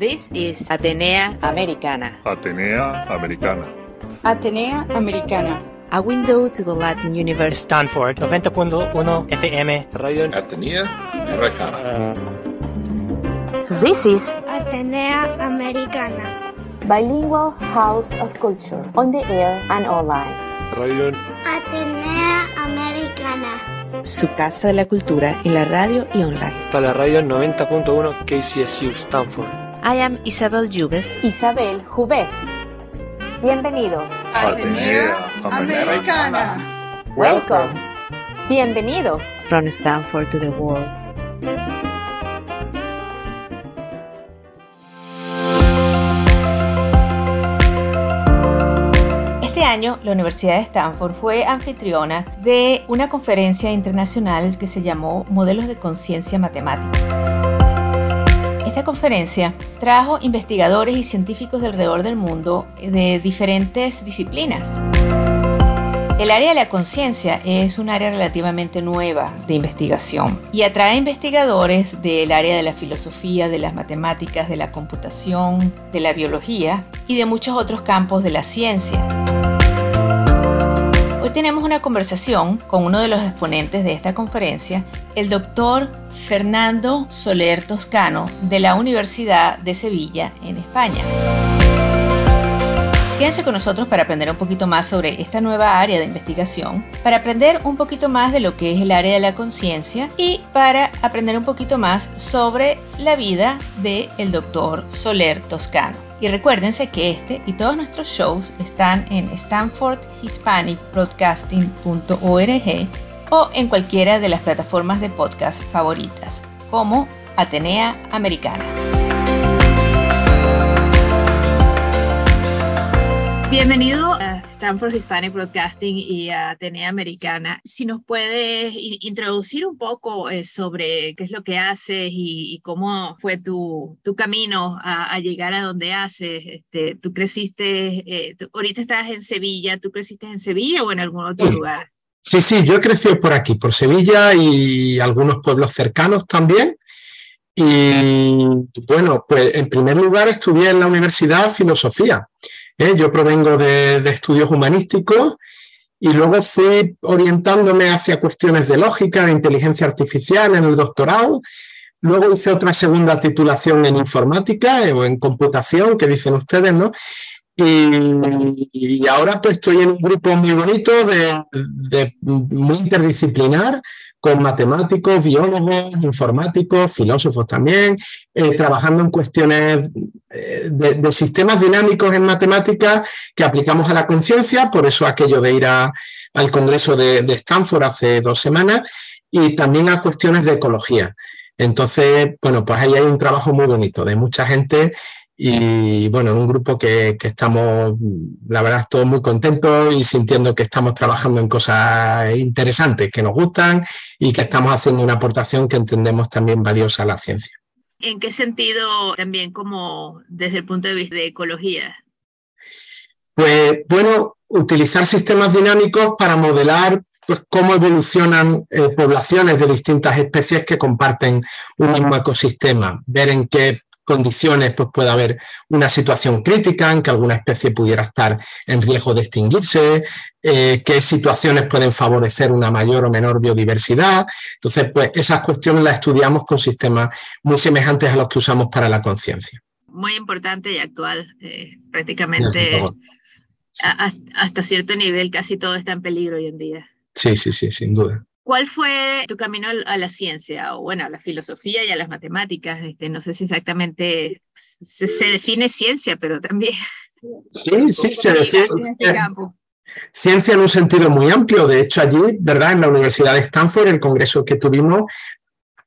This is Atenea Americana. Atenea Americana. Atenea Americana. A window to the Latin universe. Stanford 90.1 FM. Radio Atenea Americana. This is Atenea Americana. Bilingual House of Culture. On the air and online. Radio Atenea Americana. su casa de la cultura en la radio y online. para la radio 90.1 KCSU Stanford. I am Isabel Jubes. Isabel Jubés. Bienvenidos. Atenea Americana. Welcome. Bienvenidos. From Stanford to the world. Este año, la Universidad de Stanford fue anfitriona de una conferencia internacional que se llamó Modelos de Conciencia Matemática. Esta conferencia trajo investigadores y científicos de del mundo de diferentes disciplinas. El área de la conciencia es un área relativamente nueva de investigación y atrae investigadores del área de la filosofía, de las matemáticas, de la computación, de la biología y de muchos otros campos de la ciencia. Hoy tenemos una conversación con uno de los exponentes de esta conferencia, el doctor Fernando Soler Toscano de la Universidad de Sevilla en España. Quédense con nosotros para aprender un poquito más sobre esta nueva área de investigación, para aprender un poquito más de lo que es el área de la conciencia y para aprender un poquito más sobre la vida del doctor Soler Toscano. Y recuérdense que este y todos nuestros shows están en stanfordhispanicbroadcasting.org o en cualquiera de las plataformas de podcast favoritas, como Atenea Americana. Bienvenido a Stanford Hispanic Broadcasting y a Atenea Americana. Si nos puedes in- introducir un poco eh, sobre qué es lo que haces y, y cómo fue tu, tu camino a, a llegar a donde haces. Este, tú creciste, eh, tú- ahorita estás en Sevilla, ¿tú creciste en Sevilla o en algún otro Sí. lugar? Sí, sí, yo he crecido por aquí, por Sevilla y algunos pueblos cercanos también. Y bueno, pues en primer lugar estudié en la universidad filosofía. ¿Eh? Yo provengo de, de estudios humanísticos y luego fui orientándome hacia cuestiones de lógica, de inteligencia artificial en el doctorado. Luego hice otra segunda titulación en informática o en computación, que dicen ustedes, ¿no? Y, ahora pues estoy en un grupo muy bonito, de, muy interdisciplinar, con matemáticos, biólogos, informáticos, filósofos también, eh, trabajando en cuestiones eh, de, sistemas dinámicos en matemáticas que aplicamos a la conciencia, por eso aquello de ir al Congreso de Stanford hace dos semanas, y también a cuestiones de ecología. Entonces, bueno, pues ahí hay un trabajo muy bonito de mucha gente y bueno, un grupo que, que estamos, la verdad, todos muy contentos y sintiendo que estamos trabajando en cosas interesantes que nos gustan y que estamos haciendo una aportación que entendemos también valiosa a la ciencia. ¿En qué sentido también como desde el punto de vista de ecología? Pues bueno, utilizar sistemas dinámicos para modelar pues, cómo evolucionan eh, poblaciones de distintas especies que comparten un mismo ecosistema, ver en qué condiciones pues, puede haber una situación crítica, en que alguna especie pudiera estar en riesgo de extinguirse, eh, qué situaciones pueden favorecer una mayor o menor biodiversidad. Entonces, pues esas cuestiones las estudiamos con sistemas muy semejantes a los que usamos para la conciencia. Muy importante y actual, eh, prácticamente a- hasta cierto nivel casi todo está en peligro hoy en día. Sí, sí, sí, sin duda. ¿Cuál fue tu camino a la ciencia o bueno, a la filosofía y a las matemáticas? Este, no sé si exactamente se, se define ciencia, pero también Sí, sí, se define. este campo. Ciencia en un sentido muy amplio. De hecho, allí, ¿verdad? En la Universidad de Stanford, el congreso que tuvimos,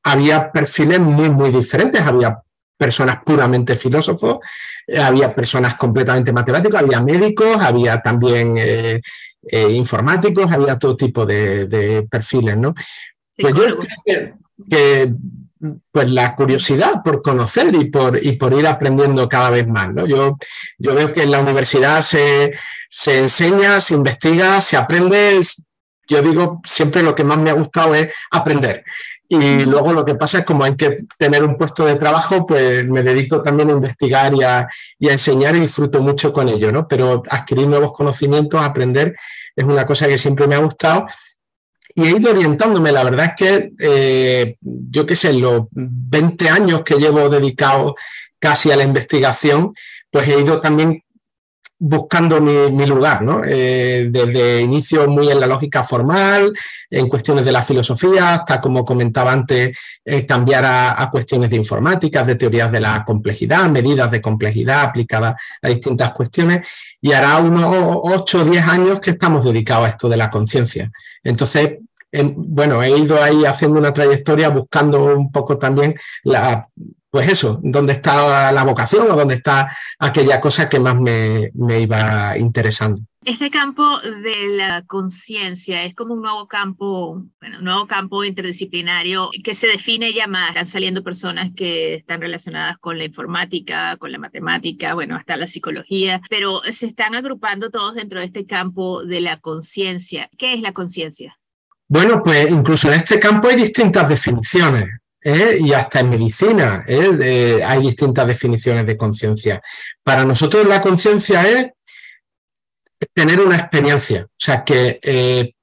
había perfiles muy, muy diferentes. Había personas puramente filósofos, eh, había personas completamente matemáticos, había médicos, había también eh, eh, informáticos, había todo tipo de, de perfiles, ¿no? Pues yo creo que, que, pues la curiosidad por conocer y por, y por ir aprendiendo cada vez más. ¿no? Yo, yo veo que en la universidad se, se enseña, se investiga, se aprende yo digo, siempre lo que más me ha gustado es aprender. Y luego lo que pasa es como hay que tener un puesto de trabajo, pues me dedico también a investigar y a, enseñar y disfruto mucho con ello, ¿no? Pero adquirir nuevos conocimientos, aprender, es una cosa que siempre me ha gustado. Y he ido orientándome, la verdad es que, eh, yo qué sé, los 20 años que llevo dedicado casi a la investigación, pues he ido también buscando mi, lugar, ¿no? Eh, desde inicio muy en la lógica formal, en cuestiones de la filosofía, hasta como comentaba antes, eh, cambiar a, cuestiones de informática, de teorías de la complejidad, medidas de complejidad aplicadas a distintas cuestiones, y hará unos 8 o 10 años que estamos dedicados a esto de la conciencia. Entonces, em, bueno, he ido ahí haciendo una trayectoria buscando un poco también la pues eso, dónde está la vocación o dónde está aquella cosa que más me, iba interesando. Este campo de la conciencia es como un nuevo campo, bueno, un nuevo campo interdisciplinario que se define ya más. Están saliendo personas que están relacionadas con la informática, con la matemática, bueno, hasta la psicología, pero se están agrupando todos dentro de este campo de la conciencia. ¿Qué es la conciencia? Bueno, pues incluso en este campo hay distintas definiciones. ¿Eh? y hasta en medicina ¿eh? hay distintas definiciones de conciencia. Para nosotros la conciencia es tener una experiencia, o sea que eh,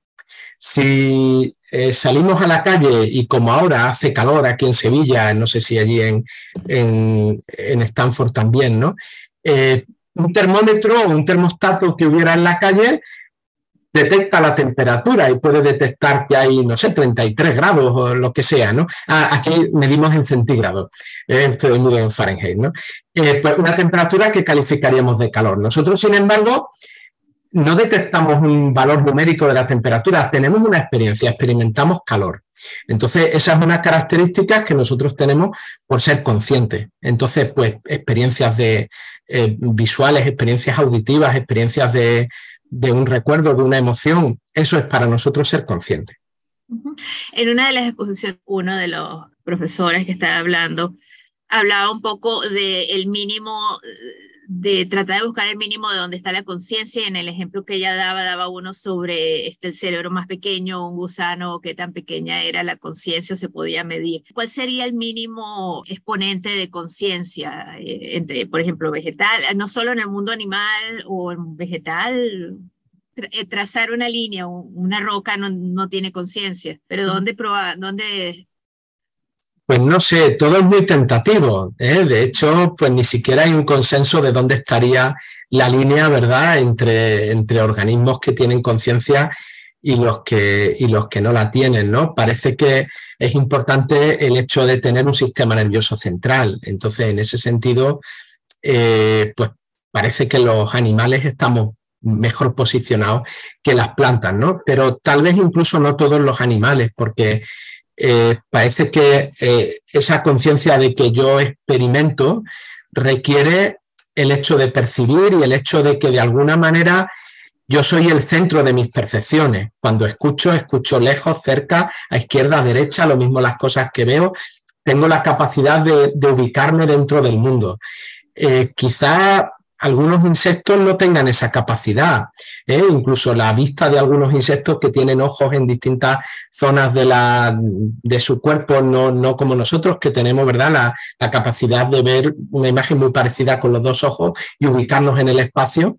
si salimos a la calle y como ahora hace calor aquí en Sevilla, no sé si allí en, en, en Stanford también, ¿no? un termómetro o un termostato que hubiera en la calle detecta la temperatura y puede detectar que hay, no sé, 33 grados o lo que sea, ¿no? Ah, aquí medimos en centígrados, eh, estoy muy en Fahrenheit, ¿no? Eh, pues una temperatura que calificaríamos de calor. Nosotros, sin embargo, no detectamos un valor numérico de la temperatura, tenemos una experiencia, experimentamos calor. Entonces, esa es una característica que nosotros tenemos por ser conscientes. Entonces, pues, experiencias de eh, visuales, experiencias auditivas, experiencias de, de un recuerdo, de una emoción, eso es para nosotros ser conscientes. En una de las exposiciones, uno de los profesores que estaba hablando hablaba un poco del mínimo de tratar de buscar el mínimo de dónde está la conciencia. En el ejemplo que ella daba, daba uno sobre este, el cerebro más pequeño, un gusano, qué tan pequeña era la conciencia se podía medir. ¿Cuál sería el mínimo exponente de conciencia eh, entre, por ejemplo, vegetal, no solo en el mundo animal o en vegetal? Eh, trazar una línea, una roca no, no tiene conciencia, pero ¿dónde, probar, dónde pues no sé, todo es muy tentativo. ¿eh? De hecho, pues ni siquiera hay un consenso de dónde estaría la línea, ¿verdad?, entre, entre organismos que tienen conciencia y los que, y los que no la tienen, ¿no? Parece que es importante el hecho de tener un sistema nervioso central. Entonces, en ese sentido, eh, pues parece que los animales estamos mejor posicionados que las plantas, ¿no? Pero tal vez incluso no todos los animales, porque eh, parece que eh, esa conciencia de que yo experimento requiere el hecho de percibir y el hecho de que de alguna manera yo soy el centro de mis percepciones. Cuando escucho, escucho lejos, cerca, a izquierda, a derecha, lo mismo las cosas que veo. Tengo la capacidad de, ubicarme dentro del mundo. Eh, quizá algunos insectos no tengan esa capacidad. ¿eh? Incluso la vista de algunos insectos que tienen ojos en distintas zonas de, la, de su cuerpo, no, no, como nosotros, que tenemos ¿verdad? La, la, capacidad de ver una imagen muy parecida con los dos ojos y ubicarnos en el espacio.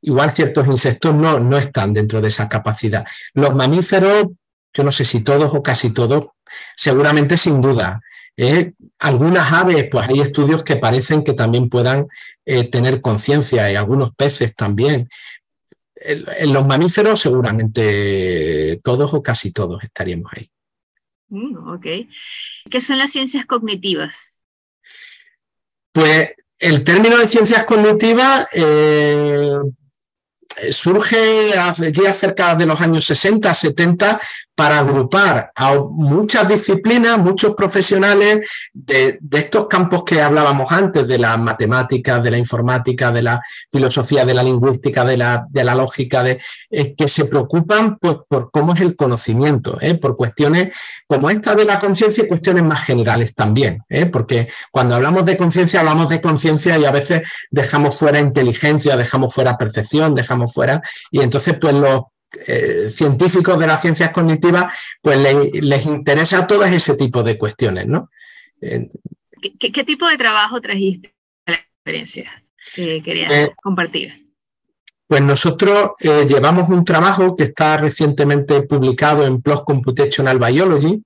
Igual ciertos insectos no, no están dentro de esa capacidad. Los mamíferos, yo no sé si todos o casi todos, seguramente sin duda. ¿Eh? algunas aves, pues hay estudios que parecen que también puedan eh, tener conciencia y algunos peces también. En, los mamíferos seguramente todos o casi todos estaríamos ahí. Mm, ok. ¿Qué son las ciencias cognitivas? Pues el término de ciencias cognitivas eh, surge aquí cerca de los años 60, 70 para agrupar a muchas disciplinas, muchos profesionales de, estos campos que hablábamos antes, de las matemáticas, de la informática, de la filosofía, de la lingüística, de la, de la lógica, de, eh, que se preocupan pues, por cómo es el conocimiento, ¿eh? por cuestiones como esta de la conciencia y cuestiones más generales también, ¿eh? porque cuando hablamos de conciencia hablamos de conciencia y a veces dejamos fuera inteligencia, dejamos fuera percepción, dejamos fuera, y entonces pues los eh, científicos de las ciencias cognitivas, pues les interesa todo ese tipo de cuestiones, ¿no? ¿Qué, tipo de trabajo trajiste a la experiencia que querías eh, compartir? Pues nosotros llevamos un trabajo que está recientemente publicado en PLOS Computational Biology,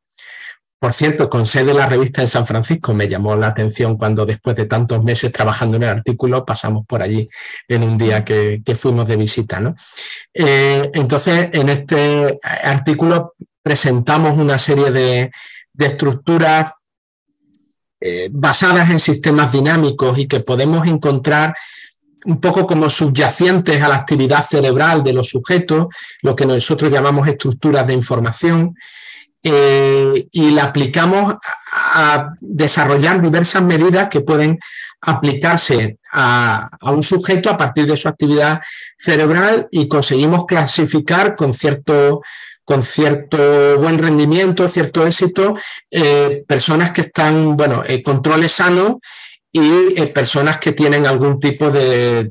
por cierto, con sede en la revista en San Francisco, me llamó la atención cuando después de tantos meses trabajando en el artículo pasamos por allí en un día que, fuimos de visita. ¿no? Eh, entonces, en este artículo presentamos una serie de, estructuras eh, basadas en sistemas dinámicos y que podemos encontrar un poco como subyacentes a la actividad cerebral de los sujetos, lo que nosotros llamamos estructuras de información. Eh, y la aplicamos a, desarrollar diversas medidas que pueden aplicarse a, un sujeto a partir de su actividad cerebral y conseguimos clasificar con cierto, con cierto buen rendimiento, cierto éxito, eh, personas que están, bueno, en controles sanos y eh, personas que tienen algún tipo de,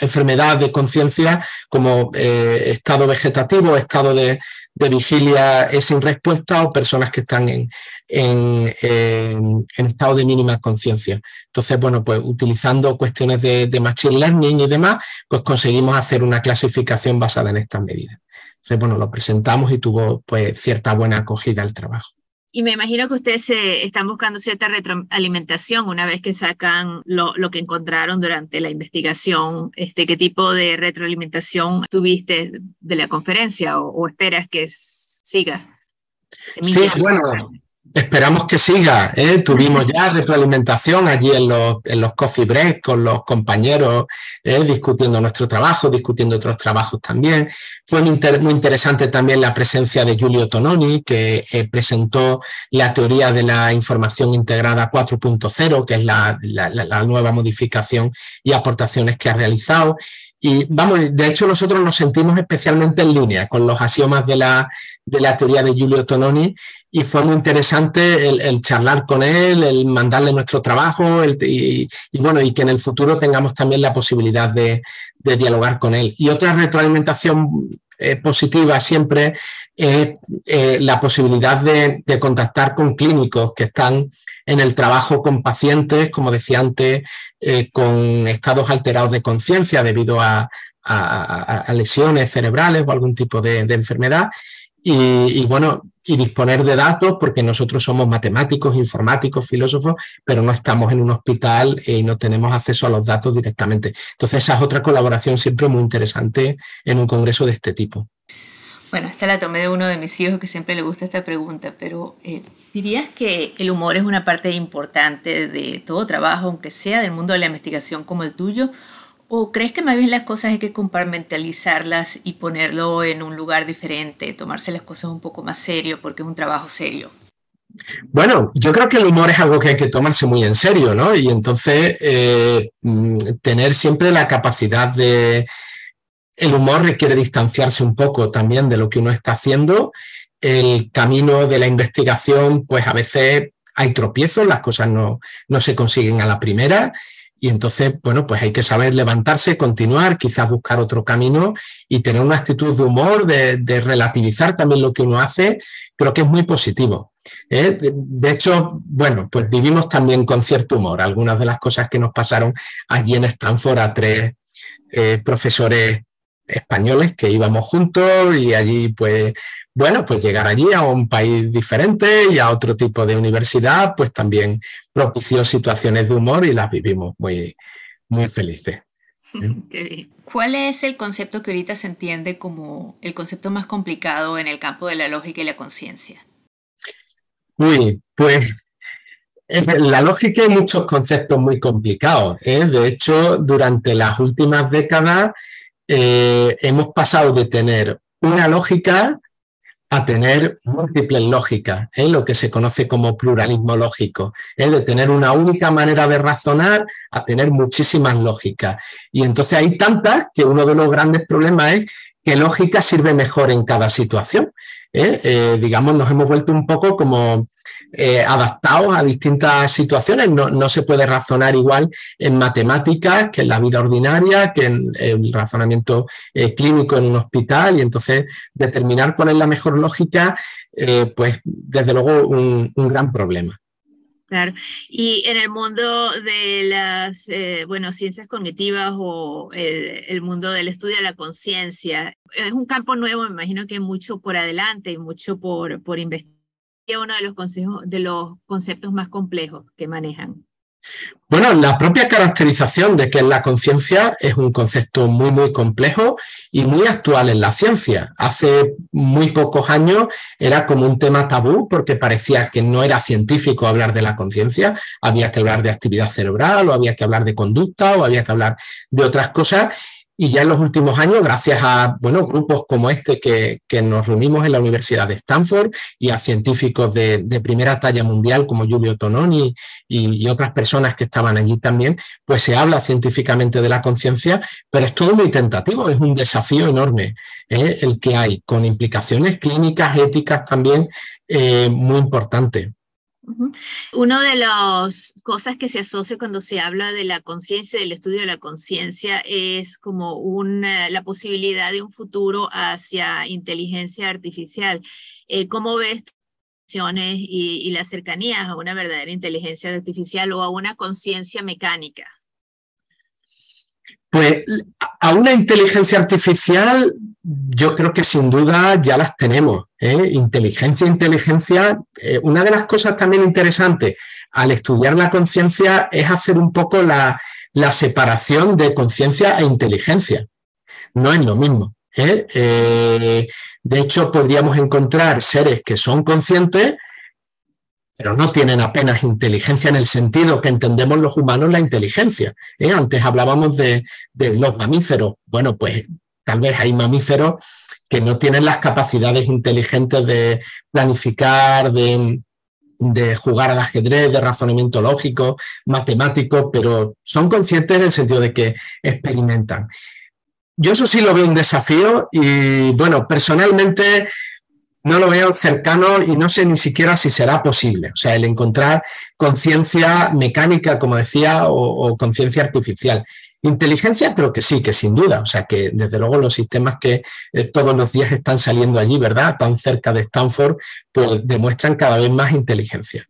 enfermedad de conciencia como estado vegetativo, estado de, de vigilia es sin respuesta o personas que están en, en, estado de mínima conciencia. Entonces, bueno, pues utilizando cuestiones de, de, machine learning y demás, pues conseguimos hacer una clasificación basada en estas medidas. Entonces, bueno, lo presentamos y tuvo pues cierta buena acogida el trabajo. Y me imagino que ustedes están buscando cierta retroalimentación una vez que sacan lo, lo, que encontraron durante la investigación. Este, ¿Qué tipo de retroalimentación tuviste de la conferencia o, esperas que siga? Sí, bueno, Esperamos que siga. ¿eh? Tuvimos ya retroalimentación allí en los, en los coffee breaks con los compañeros, ¿eh? discutiendo nuestro trabajo, discutiendo otros trabajos también. Fue muy, interesante también la presencia de Giulio Tononi, que eh, presentó la teoría de la información integrada 4.0, que es la, la nueva modificación y aportaciones que ha realizado. Y vamos, de hecho nosotros nos sentimos especialmente en línea con los axiomas de la, de la teoría de Giulio Tononi y fue muy interesante el, charlar con él, el mandarle nuestro trabajo y, bueno, y que en el futuro tengamos también la posibilidad de, dialogar con él. Y otra retroalimentación eh, positiva siempre es eh, la posibilidad de, contactar con clínicos que están en el trabajo con pacientes, como decía antes, eh, con estados alterados de conciencia debido a, lesiones cerebrales o algún tipo de, enfermedad. Y, bueno, y disponer de datos, porque nosotros somos matemáticos, informáticos, filósofos, pero no estamos en un hospital y no tenemos acceso a los datos directamente. Entonces, esa es otra colaboración siempre muy interesante en un congreso de este tipo. Bueno, esta la tomé de uno de mis hijos que siempre le gusta esta pregunta, pero eh, ¿dirías que el humor es una parte importante de todo trabajo, aunque sea del mundo de la investigación como el tuyo? ¿O crees que más bien las cosas hay que compartimentalizarlas y ponerlo en un lugar diferente, tomarse las cosas un poco más serio porque es un trabajo serio? Bueno, yo creo que el humor es algo que hay que tomarse muy en serio, ¿no? Y entonces eh, mm, tener siempre la capacidad de, el humor requiere distanciarse un poco también de lo que uno está haciendo. El camino de la investigación, pues a veces hay tropiezos, las cosas no, no se consiguen a la primera. Y entonces, bueno, pues hay que saber levantarse, continuar, quizás buscar otro camino y tener una actitud de humor, de, relativizar también lo que uno hace, creo que es muy positivo. ¿eh? De, hecho, bueno, pues vivimos también con cierto humor. Algunas de las cosas que nos pasaron allí en Stanford a tres eh, profesores españoles que íbamos juntos y allí pues bueno pues llegar allí a un país diferente y a otro tipo de universidad pues también propició situaciones de humor y las vivimos muy muy felices. ¿Cuál es el concepto que ahorita se entiende como el concepto más complicado en el campo de la lógica y la conciencia? Uy, pues la lógica hay muchos conceptos muy complicados. ¿eh? De hecho, durante las últimas décadas eh, hemos pasado de tener una lógica a tener múltiples lógicas, ¿eh? lo que se conoce como pluralismo lógico, ¿eh? de tener una única manera de razonar a tener muchísimas lógicas. Y entonces hay tantas que uno de los grandes problemas es qué lógica sirve mejor en cada situación. Digamos, nos hemos vuelto un poco como adaptados a distintas situaciones. No, no, se puede razonar igual en matemáticas que en la vida ordinaria, que en, el razonamiento clínico en un hospital. Y entonces determinar cuál es la mejor lógica, pues desde luego un gran problema. Claro. Y en el mundo de las eh, bueno, ciencias cognitivas o el, mundo del estudio de la conciencia, es un campo nuevo, me imagino que mucho por adelante y mucho por, por investigar. Uno de los, consejos, de los conceptos más complejos que manejan. Bueno, la propia caracterización de que es la conciencia es un concepto muy, muy complejo y muy actual en la ciencia. Hace muy pocos años era como un tema tabú porque parecía que no era científico hablar de la conciencia, había que hablar de actividad cerebral o había que hablar de conducta o había que hablar de otras cosas y ya en los últimos años, gracias a bueno, grupos como este que, nos reunimos en la Universidad de Stanford y a científicos de, primera talla mundial como Giulio Tononi y, otras personas que estaban allí también, pues se habla científicamente de la conciencia, pero es todo muy tentativo, es un desafío enorme ¿eh? el que hay, con implicaciones clínicas, éticas también eh, muy importantes. Una de las cosas que se asocia cuando se habla de la conciencia, del estudio de la conciencia, es como una, la posibilidad de un futuro hacia inteligencia artificial. Eh, ¿Cómo ves y, y las cercanías a una verdadera inteligencia artificial o a una conciencia mecánica? Pues a una inteligencia artificial yo creo que sin duda ya las tenemos. ¿eh? Inteligencia, inteligencia. Eh, una de las cosas también interesantes al estudiar la conciencia es hacer un poco la, separación de conciencia e inteligencia. No es lo mismo. ¿eh? de hecho, podríamos encontrar seres que son conscientes pero no tienen apenas inteligencia en el sentido que entendemos los humanos la inteligencia. Antes hablábamos de, los mamíferos. Bueno, pues tal vez hay mamíferos que no tienen las capacidades inteligentes de planificar, de, jugar al ajedrez, de razonamiento lógico, matemático, pero son conscientes en el sentido de que experimentan. Yo eso sí lo veo un desafío y bueno, personalmente no lo veo cercano y no sé ni siquiera si será posible. O sea, el encontrar conciencia mecánica, como decía, o, conciencia artificial. Inteligencia creo que sí, que sin duda. O sea, que desde luego los sistemas que eh, todos los días están saliendo allí, ¿verdad? Tan cerca de Stanford, pues demuestran cada vez más inteligencia.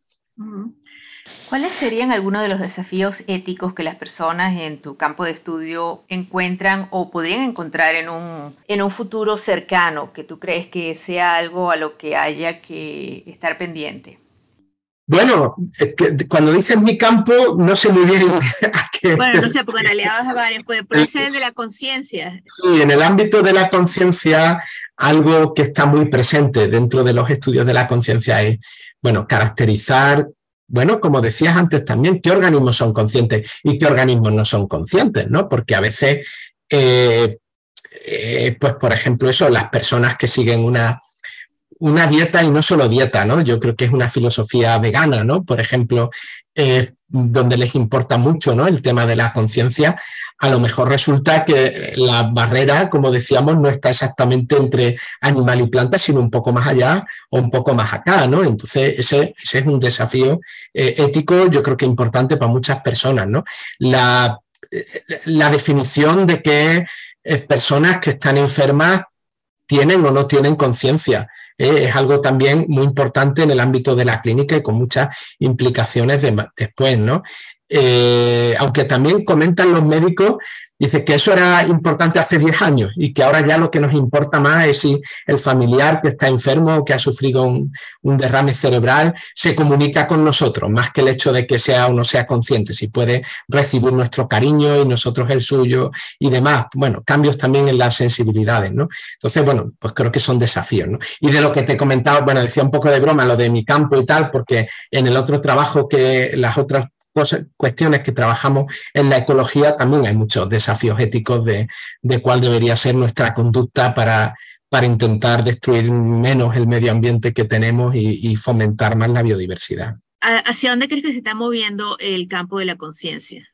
¿Cuáles serían algunos de los desafíos éticos que las personas en tu campo de estudio encuentran o podrían encontrar en un, en un futuro cercano que tú crees que sea algo a lo que haya que estar pendiente? Bueno, cuando dices mi campo, no sé muy bien a qué. Bueno, no sé, porque en realidad vas a varios. Puede, ser el de la conciencia. Sí, en el ámbito de la conciencia, algo que está muy presente dentro de los estudios de la conciencia es, bueno, caracterizar bueno, como decías antes también, ¿qué organismos son conscientes y qué organismos no son conscientes? ¿no? Porque a veces, eh, eh, pues por ejemplo, eso, las personas que siguen una, una dieta y no solo dieta, ¿no? Yo creo que es una filosofía vegana, ¿no? Por ejemplo, eh, donde les importa mucho, ¿no? El tema de la conciencia, a lo mejor resulta que la barrera, como decíamos, no está exactamente entre animal y planta, sino un poco más allá o un poco más acá, ¿no? Entonces, ese, es un desafío eh, ético, yo creo que importante para muchas personas, ¿no? La, eh, la definición de que personas que están enfermas tienen o no tienen conciencia. Es algo también muy importante en el ámbito de la clínica y con muchas implicaciones después, ¿no? Eh, aunque también comentan los médicos, dice que eso era importante hace 10 años y que ahora ya lo que nos importa más es si el familiar que está enfermo o que ha sufrido un, derrame cerebral se comunica con nosotros, más que el hecho de que sea o no sea consciente, si puede recibir nuestro cariño y nosotros el suyo y demás. Bueno, cambios también en las sensibilidades, ¿no? Entonces, bueno, pues creo que son desafíos, ¿no? Y de lo que te he comentado, bueno, decía un poco de broma lo de mi campo y tal, porque en el otro trabajo que las otras cuestiones que trabajamos en la ecología, también hay muchos desafíos éticos de, cuál debería ser nuestra conducta para, para intentar destruir menos el medio ambiente que tenemos y, fomentar más la biodiversidad. ¿Hacia dónde crees que se está moviendo el campo de la conciencia?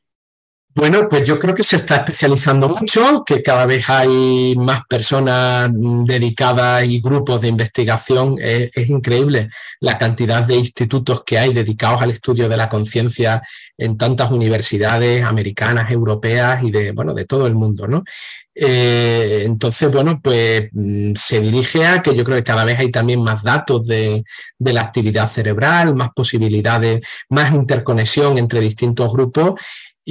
Bueno, pues yo creo que se está especializando mucho, que cada vez hay más personas dedicadas y grupos de investigación. Es, increíble la cantidad de institutos que hay dedicados al estudio de la conciencia en tantas universidades americanas, europeas y de, bueno, de todo el mundo, ¿no? Eh, entonces, bueno, pues mm, se dirige a que yo creo que cada vez hay también más datos de, de la actividad cerebral, más posibilidades, más interconexión entre distintos grupos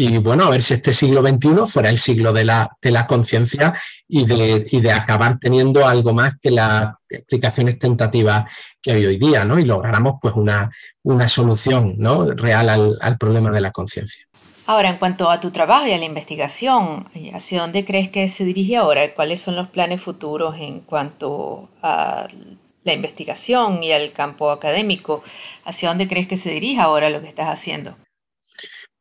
y bueno, a ver si este siglo XXI fuera el siglo de la, de la conciencia y de, y de, acabar teniendo algo más que las explicaciones tentativas que hay hoy día, ¿no? Y lográramos pues una, una solución ¿no? real al, al problema de la conciencia. Ahora, en cuanto a tu trabajo y a la investigación, ¿hacia dónde crees que se dirige ahora? ¿Cuáles son los planes futuros en cuanto a la investigación y al campo académico? ¿Hacia dónde crees que se dirige ahora lo que estás haciendo?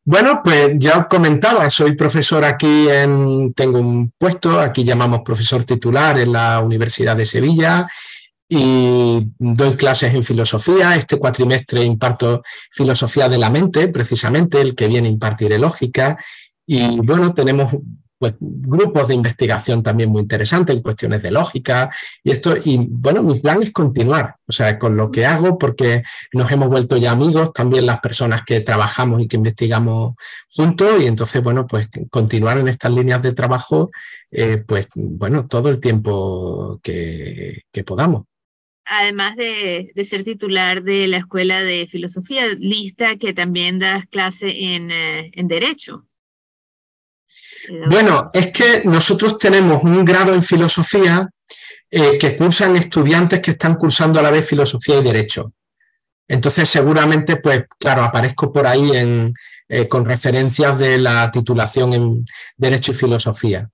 Bueno, pues ya comentaba, soy profesor aquí en, tengo un puesto, aquí llamamos profesor titular en la Universidad de Sevilla y doy clases en filosofía. Este cuatrimestre imparto filosofía de la mente, precisamente, el que viene a impartir lógica. Y bueno, tenemos pues, grupos de investigación también muy interesantes en cuestiones de lógica y esto. Y bueno, mi plan es continuar, o sea, con lo que hago, porque nos hemos vuelto ya amigos, también las personas que trabajamos y que investigamos juntos, y entonces, bueno, pues continuar en estas líneas de trabajo, eh, pues bueno, todo el tiempo que, podamos además de, ser titular de la Escuela de Filosofía, lista que también das clase en, eh, en Derecho. Bueno, es que nosotros tenemos un grado en filosofía eh, que cursan estudiantes que están cursando a la vez filosofía y derecho. Entonces, seguramente, pues, claro, aparezco por ahí en, eh, con referencias de la titulación en Derecho y Filosofía.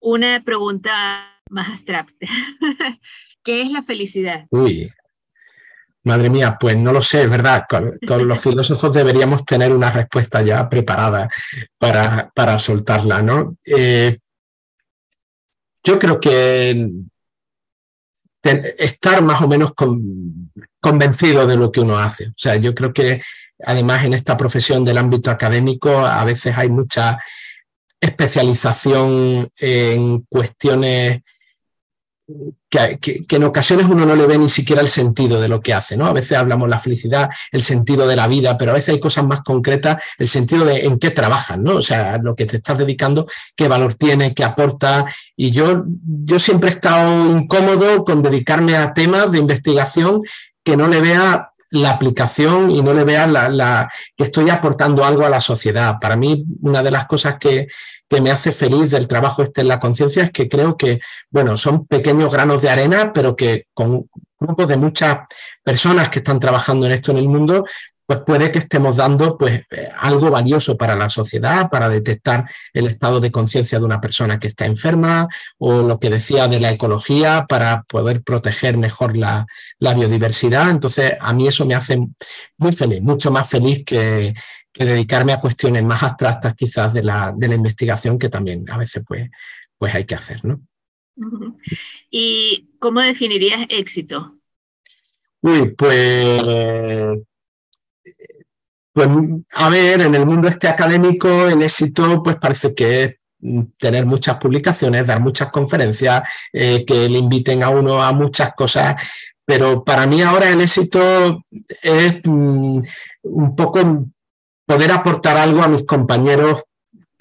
Una pregunta más abstracta. ¿Qué es la felicidad? Uy, Madre mía, pues no lo sé, es verdad. Todos los filósofos deberíamos tener una respuesta ya preparada para, para soltarla, ¿no? Eh, yo creo que estar más o menos convencido de lo que uno hace. O sea, yo creo que además en esta profesión del ámbito académico a veces hay mucha especialización en cuestiones que, en ocasiones uno no le ve ni siquiera el sentido de lo que hace, ¿no? A veces hablamos la felicidad, el sentido de la vida, pero a veces hay cosas más concretas, el sentido de en qué trabajas, ¿no? O sea, lo que te estás dedicando, qué valor tiene, qué aporta. Y yo, yo siempre he estado incómodo con dedicarme a temas de investigación que no le vea la aplicación y no le vea la, que estoy aportando algo a la sociedad. Para mí, una de las cosas que, que me hace feliz del trabajo este en la conciencia es que creo que, bueno, son pequeños granos de arena, pero que con grupos de muchas personas que están trabajando en esto en el mundo, pues puede que estemos dando pues eh, algo valioso para la sociedad, para detectar el estado de conciencia de una persona que está enferma o lo que decía de la ecología para poder proteger mejor la, la biodiversidad. Entonces, a mí eso me hace muy feliz, mucho más feliz que, que dedicarme a cuestiones más abstractas quizás de la, de la investigación que también a veces pues, pues hay que hacer, ¿no? ¿Y cómo definirías éxito? Uy, pues, pues a ver, en el mundo este académico el éxito pues parece que es tener muchas publicaciones, dar muchas conferencias, eh, que le inviten a uno a muchas cosas, pero para mí ahora el éxito es mm, un poco poder aportar algo a mis compañeros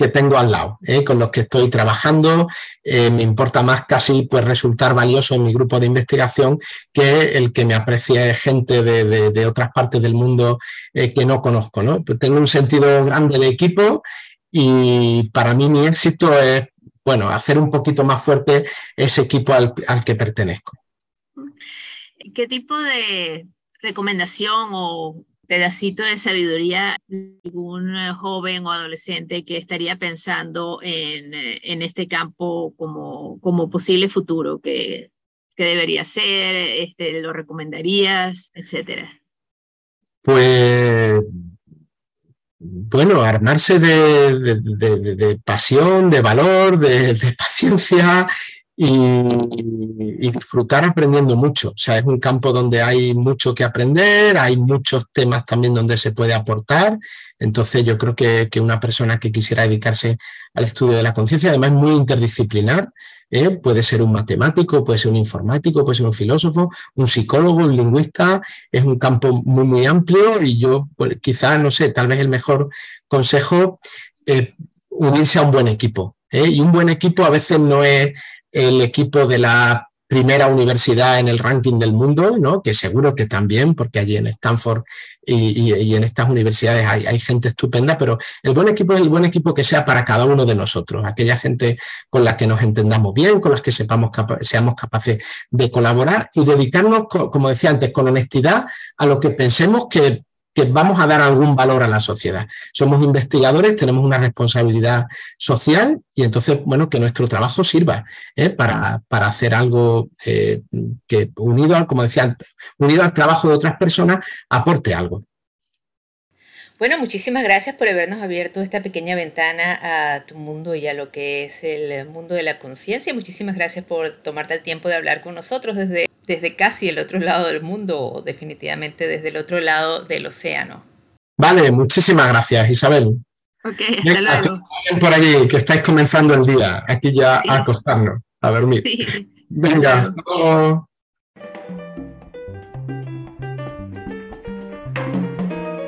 que tengo al lado, ¿eh? con los que estoy trabajando. Eh, me importa más casi pues, resultar valioso en mi grupo de investigación que el que me aprecie gente de, otras partes del mundo eh, que no conozco. ¿no? Pues tengo un sentido grande de equipo y para mí mi éxito es bueno, hacer un poquito más fuerte ese equipo al que pertenezco. ¿Qué tipo de recomendación o pedacito de sabiduría algún eh, joven o adolescente que estaría pensando en, eh, en este campo como, como posible futuro? que debería ser? Este, ¿Lo recomendarías? Etcétera. Pues bueno, armarse de, de, de, pasión, de valor, de, paciencia y, disfrutar aprendiendo mucho. O sea, es un campo donde hay mucho que aprender, hay muchos temas también donde se puede aportar. Entonces, yo creo que, una persona que quisiera dedicarse al estudio de la conciencia, además es muy interdisciplinar, ¿eh? puede ser un matemático, puede ser un informático, puede ser un filósofo, un psicólogo, un lingüista, es un campo muy, muy amplio y yo pues, quizás, no sé, tal vez el mejor consejo es unirse a un buen equipo. ¿eh? Y un buen equipo a veces no es el equipo de la primera universidad en el ranking del mundo, ¿no? que seguro que también, porque allí en Stanford y, en estas universidades hay, gente estupenda, pero el buen equipo es el buen equipo que sea para cada uno de nosotros, aquella gente con la que nos entendamos bien, con las que sepamos seamos capaces de colaborar y dedicarnos, como decía antes, con honestidad a lo que pensemos que que vamos a dar algún valor a la sociedad. Somos investigadores, tenemos una responsabilidad social y entonces, bueno, que nuestro trabajo sirva ¿eh? para, para, hacer algo eh, que unido, al, como decía, unido al trabajo de otras personas, aporte algo. Bueno, muchísimas gracias por habernos abierto esta pequeña ventana a tu mundo y a lo que es el mundo de la conciencia. Muchísimas gracias por tomarte el tiempo de hablar con nosotros desde, desde casi el otro lado del mundo o definitivamente desde el otro lado del océano. Vale, muchísimas gracias, Isabel. Ok, hasta luego. Por allí, que estáis comenzando el día, aquí ya a acostarnos, a dormir. Venga,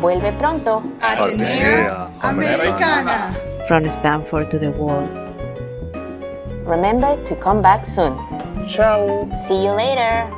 Vuelve pronto. Atenea Americana. From Stanford to the world. Remember to come back soon. Ciao. See you later.